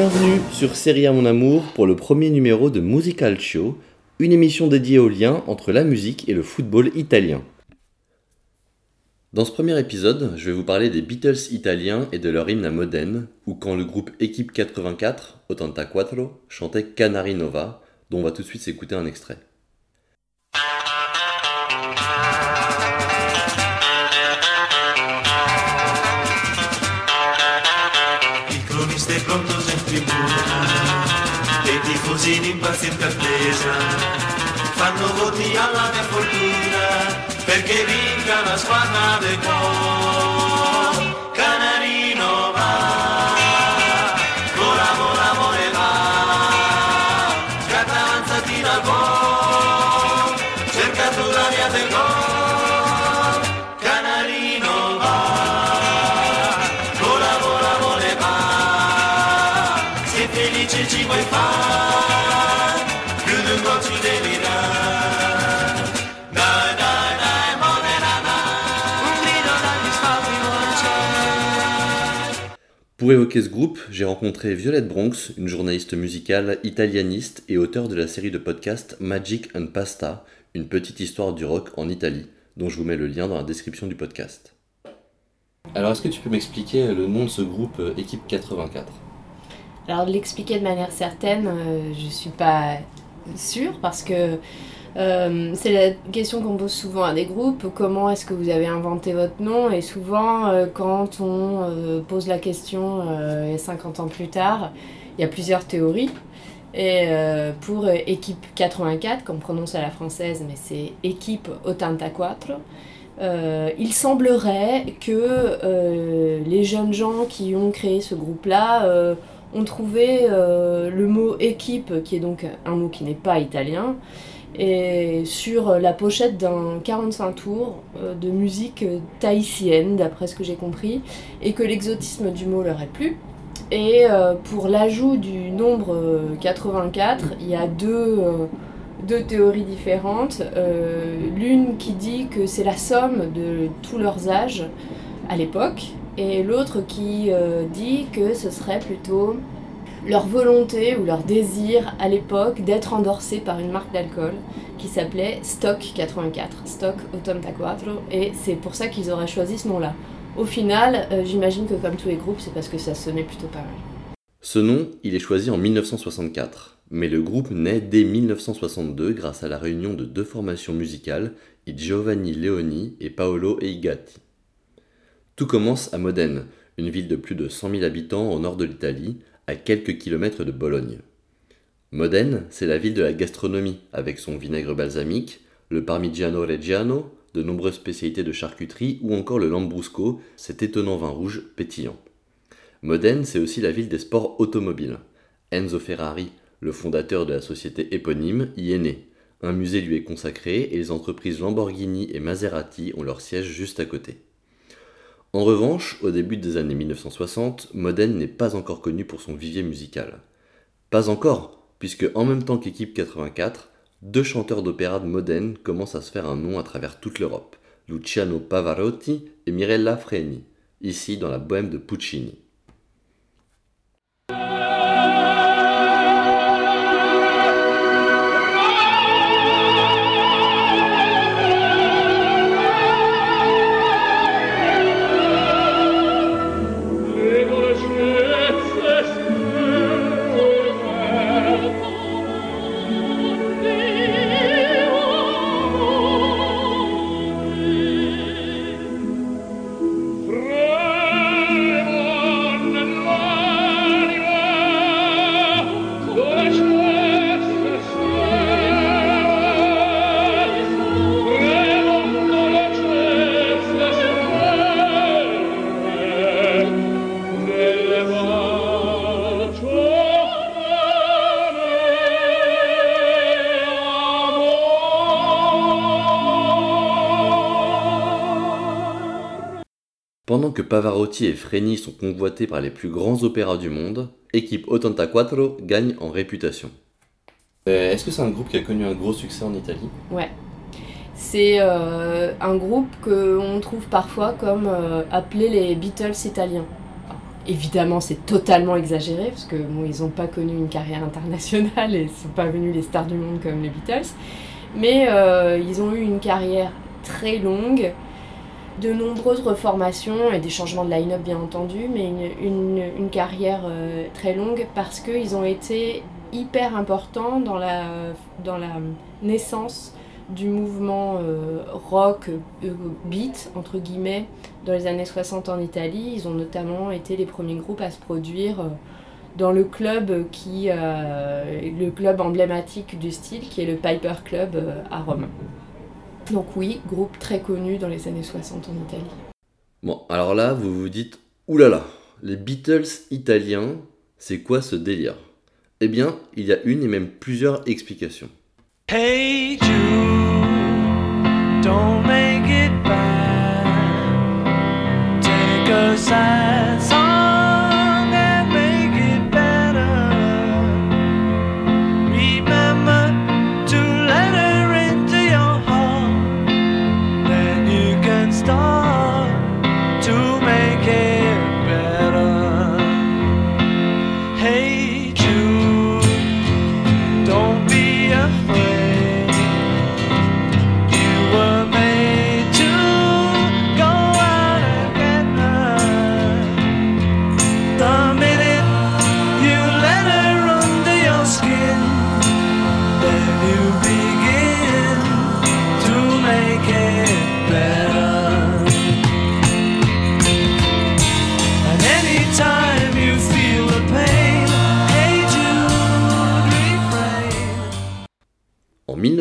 Bienvenue sur Seria Mon Amour pour le premier numéro de Musical Show, une émission dédiée au lien entre la musique et le football italien. Dans ce premier épisode, je vais vous parler des Beatles italiens et de leur hymne à Modène, ou quand le groupe Équipe 84, 84, chantait Canari Nova, dont on va tout de suite s'écouter un extrait. così impaziente attesa, fanno voti alla mia fortuna, perché vinca la squadra del cuore. Canarino va, con amore amore va, canta avanzatina al cuore. Pour évoquer ce groupe, j'ai rencontré Violette Bronx, une journaliste musicale italianiste et auteure de la série de podcasts Magic and Pasta, une petite histoire du rock en Italie, dont je vous mets le lien dans la description du podcast. Alors est-ce que tu peux m'expliquer le nom de ce groupe euh, Équipe 84 Alors de l'expliquer de manière certaine, euh, je suis pas sûre parce que euh, c'est la question qu'on pose souvent à des groupes. Comment est-ce que vous avez inventé votre nom? Et souvent, euh, quand on euh, pose la question euh, 50 ans plus tard, il y a plusieurs théories. Et pour équipe 84, qu'on prononce à la française, mais c'est équipe 84, euh, il semblerait que les jeunes gens qui ont créé ce groupe-là ont trouvé le mot équipe, qui est donc un mot qui n'est pas italien, et sur la pochette d'un 45 tours euh, de musique euh, tahitienne, d'après ce que j'ai compris, et que l'exotisme du mot leur a plu. Et euh, pour l'ajout du nombre euh, 84, il y a deux, euh, deux théories différentes. Euh, L'une qui dit que c'est la somme de tous leurs âges à l'époque, et l'autre qui euh, dit que ce serait plutôt leur volonté ou leur désir à l'époque d'être endorsés par une marque d'alcool qui s'appelait Stock 84, Stock 84, et c'est pour ça qu'ils auraient choisi ce nom-là. Au final, euh, j'imagine que comme tous les groupes, c'est parce que ça sonnait plutôt pas mal. Ce nom, il est choisi en 1964, mais le groupe naît dès 1962 grâce à la réunion de deux formations musicales, Giovanni Leoni et Paolo Eigati. Tout commence à Modène, une ville de plus de 100 000 habitants au nord de l'Italie, à quelques kilomètres de Bologne. Modène, c'est la ville de la gastronomie, avec son vinaigre balsamique, le parmigiano reggiano, de nombreuses spécialités de charcuterie ou encore le lambrusco, cet étonnant vin rouge pétillant. Modène, c'est aussi la ville des sports automobiles. Enzo Ferrari, le fondateur de la société éponyme, y est né. Un musée lui est consacré et les entreprises Lamborghini et Maserati ont leur siège juste à côté. En revanche, au début des années 1960, Modène n'est pas encore connu pour son vivier musical. Pas encore, puisque en même temps qu'équipe 84, deux chanteurs d'opéra de Modène commencent à se faire un nom à travers toute l'Europe, Luciano Pavarotti et Mirella Freni, ici dans la bohème de Puccini. Pendant que Pavarotti et Freni sont convoités par les plus grands opéras du monde, Équipe 84 gagne en réputation. Euh, Est-ce que c'est un groupe qui a connu un gros succès en Italie? Ouais. C'est euh, un groupe qu'on trouve parfois comme euh, appelé les Beatles italiens. Évidemment, c'est totalement exagéré, parce que bon, ils n'ont pas connu une carrière internationale et ne sont pas venus les stars du monde comme les Beatles. Mais euh, ils ont eu une carrière très longue, de nombreuses reformations et des changements de line-up bien entendu, mais une, carrière euh, très longue parce qu'ils ont été hyper importants dans la, naissance du mouvement euh, rock euh, beat entre guillemets dans les années 60 en Italie. Ils ont notamment été les premiers groupes à se produire dans le club qui le club emblématique du style qui est le Piper Club à Rome. Donc oui, groupe très connu dans les années 60 en Italie. Bon, alors là, vous vous dites, oulala, les Beatles italiens, c'est quoi ce délire? Eh bien, il y a une et même plusieurs explications. Hey Jude, don't make it bad. Take a sad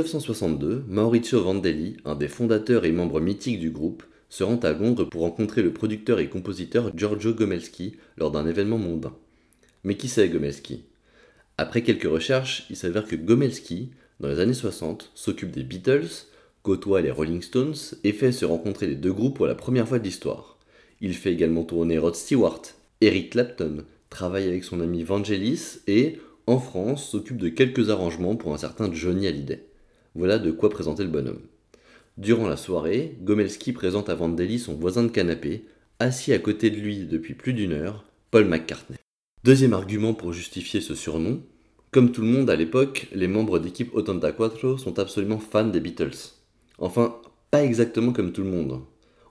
1962, Maurizio Vandelli, un des fondateurs et membres mythiques du groupe, se rend à Londres pour rencontrer le producteur et compositeur Giorgio Gomelski lors d'un événement mondain. Mais qui c'est Gomelski? Après quelques recherches, il s'avère que Gomelski, dans les années 60, s'occupe des Beatles, côtoie les Rolling Stones et fait se rencontrer les deux groupes pour la première fois de l'histoire. Il fait également tourner Rod Stewart, Eric Clapton, travaille avec son ami Vangelis et, en France, s'occupe de quelques arrangements pour un certain Johnny Hallyday. Voilà de quoi présenter le bonhomme. Durant la soirée, Gomelski présente à Vandelli son voisin de canapé, assis à côté de lui depuis plus d'une heure, Paul McCartney. Deuxième argument pour justifier ce surnom, comme tout le monde à l'époque, les membres d'équipe 84 sont absolument fans des Beatles. Enfin, pas exactement comme tout le monde.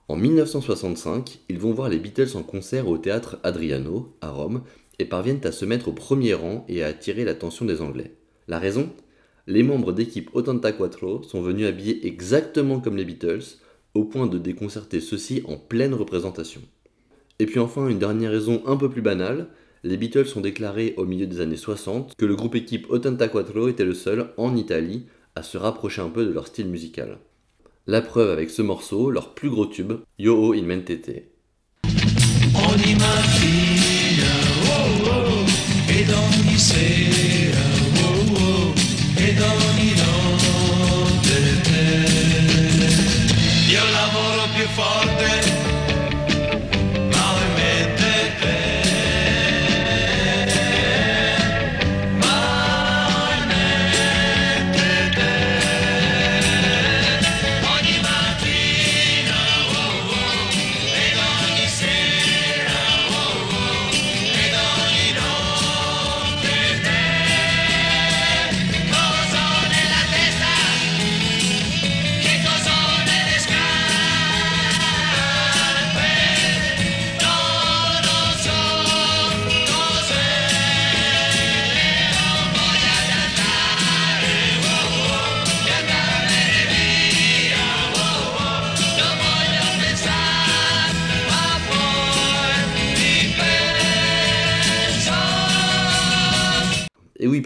En 1965, ils vont voir les Beatles en concert au théâtre Adriano, à Rome, et parviennent à se mettre au premier rang et à attirer l'attention des Anglais. La raison? Les membres d'équipe 84 sont venus habillés exactement comme les Beatles, au point de déconcerter ceux-ci en pleine représentation. Et puis enfin, une dernière raison un peu plus banale, les Beatles ont déclaré au milieu des années 60 que le groupe équipe 84 était le seul, en Italie, à se rapprocher un peu de leur style musical. La preuve avec ce morceau, leur plus gros tube, Yo Ho in Mentete.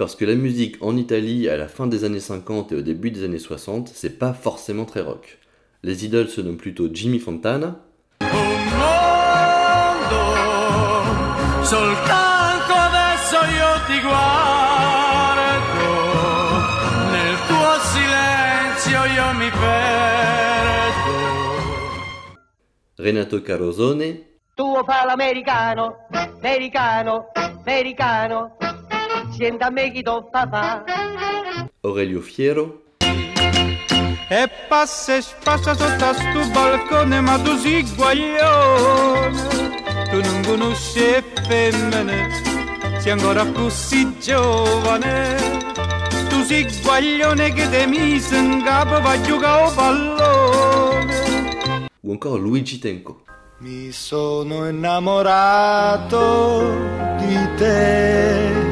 Parce que la musique en Italie à la fin des années 50 et au début des années 60, c'est pas forcément très rock. Les idoles se nomment plutôt Jimmy Fontana, Renato Carosone, Tuo americano, americano, americano. Sienta a me chi do papà. Aurelio Fiero, E passa e spassa sotto a sto balcone, ma tu sei guaglione. tu non conosci femmine, sei ancora così giovane. Tu sei guaglione che ti mise in capo per giocare a pallone. Ou encore Luigi Tenco. Mi sono innamorato di te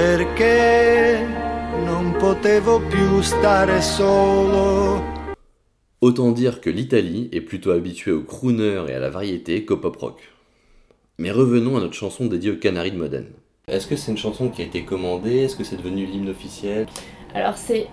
perché non potevo più stare solo? Autant dire que l'Italie est plutôt habituée au crooner et à la variété qu'au pop rock. Mais revenons à notre chanson dédiée aux Canaries de Modène. Est-ce que c'est une chanson qui a été commandée? Est-ce que c'est devenu l'hymne officiel? Alors c'est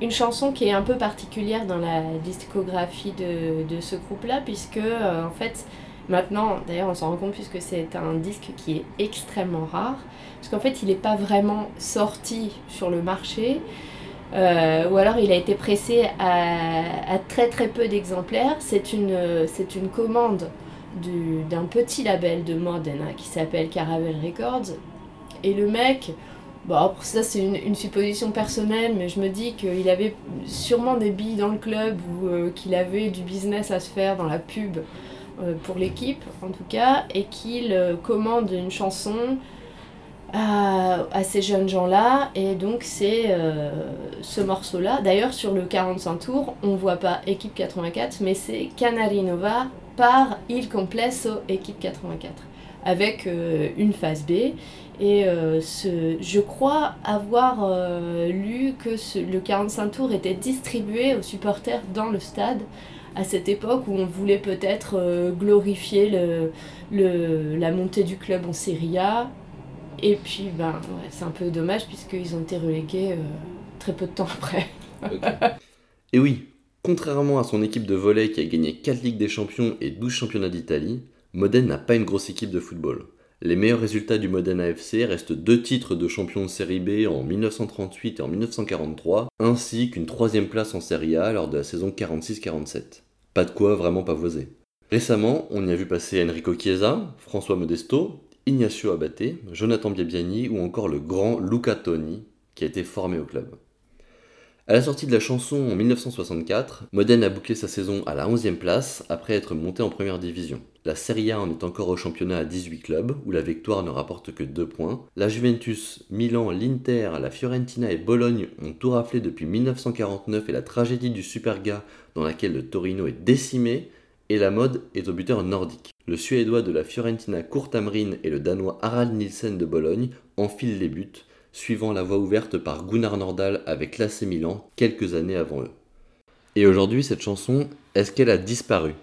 une chanson qui est un peu particulière dans la discographie de, de ce groupe-là, puisque euh, en fait maintenant, d'ailleurs on s'en rend compte puisque c'est un disque qui est extrêmement rare, parce qu'en fait il n'est pas vraiment sorti sur le marché, euh, ou alors il a été pressé à, très très peu d'exemplaires. C'est une, c'est une commande du- d'un petit label de Modena qui s'appelle Caravelle Records. Et le mec, bon, ça c'est une, supposition personnelle, mais je me dis qu'il avait sûrement des billes dans le club ou euh, qu'il avait du business à se faire dans la pub pour l'équipe en tout cas, et qu'il euh, commande une chanson à, à ces jeunes gens-là. Et donc, c'est euh, ce morceau-là. D'ailleurs, sur le 45 tours, on voit pas Équipe 84, mais c'est Canari Nova par Il Complesso Équipe 84, avec euh, une phase B. Et euh, ce, je crois avoir euh, lu que ce- le 45 tours était distribué aux supporters dans le stade à cette époque où on voulait peut-être euh, glorifier le, la montée du club en Serie A. Et puis, ben, c'est un peu dommage puisqu'ils ont été relégués euh, très peu de temps après. Et oui, contrairement à son équipe de volley qui a gagné 4 Ligues des Champions et 12 championnats d'Italie, Modène n'a pas une grosse équipe de football. Les meilleurs résultats du Modène AFC restent deux titres de champion de série B en 1938 et en 1943, ainsi qu'une troisième place en série A lors de la saison 46-47. Pas de quoi vraiment pavoiser. Récemment, on y a vu passer Enrico Chiesa, François Modesto, Ignacio Abate, Jonathan Biabiani ou encore le grand Luca Toni, qui a été formé au club. À la sortie de la chanson en 1964, Modène a bouclé sa saison à la 11e place après être monté en première division. La Serie A en est encore au championnat à 18 clubs, où la victoire ne rapporte que 2 points. La Juventus, Milan, l'Inter, la Fiorentina et Bologne ont tout raflé depuis 1949 et la tragédie du Superga dans laquelle le Torino est décimé, et la mode est au buteur nordique. Le Suédois de la Fiorentina Kurt Hamrin et le Danois Harald Nielsen de Bologne enfilent les buts, suivant la voie ouverte par Gunnar Nordahl avec l'AC Milan quelques années avant eux. Et aujourd'hui, cette chanson, est-ce qu'elle a disparu?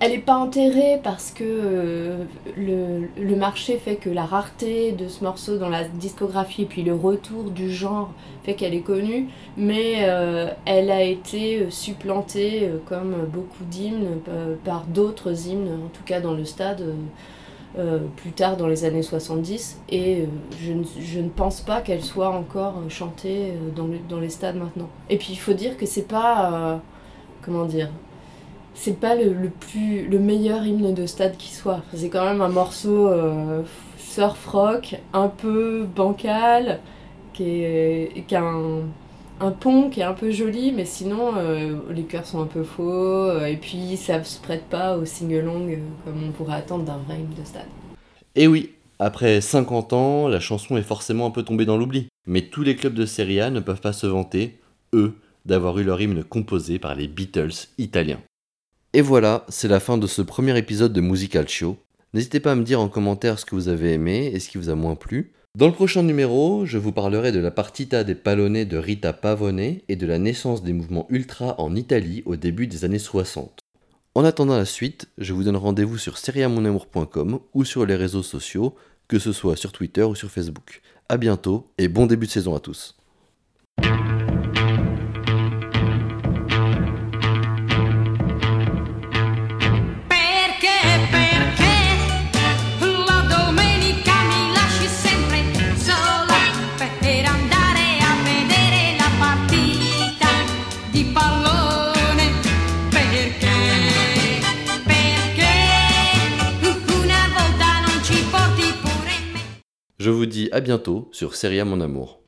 Elle n'est pas enterrée parce que euh, le, marché fait que la rareté de ce morceau dans la discographie et puis le retour du genre fait qu'elle est connue, mais euh, elle a été euh, supplantée, comme beaucoup d'hymnes, par d'autres hymnes, en tout cas dans le stade, euh, plus tard dans les années 70, et euh, je, ne, pense pas qu'elle soit encore euh, chantée dans, le- dans les stades maintenant. Et puis il faut dire que c'est pas... comment dire c'est pas le, plus le meilleur hymne de stade qui soit. C'est quand même un morceau surf rock, un peu bancal, qui, est, un pont qui est un peu joli, mais sinon euh, les chœurs sont un peu faux, euh, et puis ça se prête pas au sing-along euh, comme on pourrait attendre d'un vrai hymne de stade. Et oui, après 50 ans, la chanson est forcément un peu tombée dans l'oubli. Mais tous les clubs de Serie A ne peuvent pas se vanter, eux, d'avoir eu leur hymne composé par les Beatles italiens. Et voilà, c'est la fin de ce premier épisode de Musicalcio. N'hésitez pas à me dire en commentaire ce que vous avez aimé et ce qui vous a moins plu. Dans le prochain numéro, je vous parlerai de la partita des Pallone de Rita Pavone et de la naissance des mouvements ultra en Italie au début des années 60. En attendant la suite, je vous donne rendez-vous sur seriamonamour.com ou sur les réseaux sociaux, que ce soit sur Twitter ou sur Facebook. A bientôt et bon début de saison à tous. Je vous dis à bientôt sur Seria Mon Amour.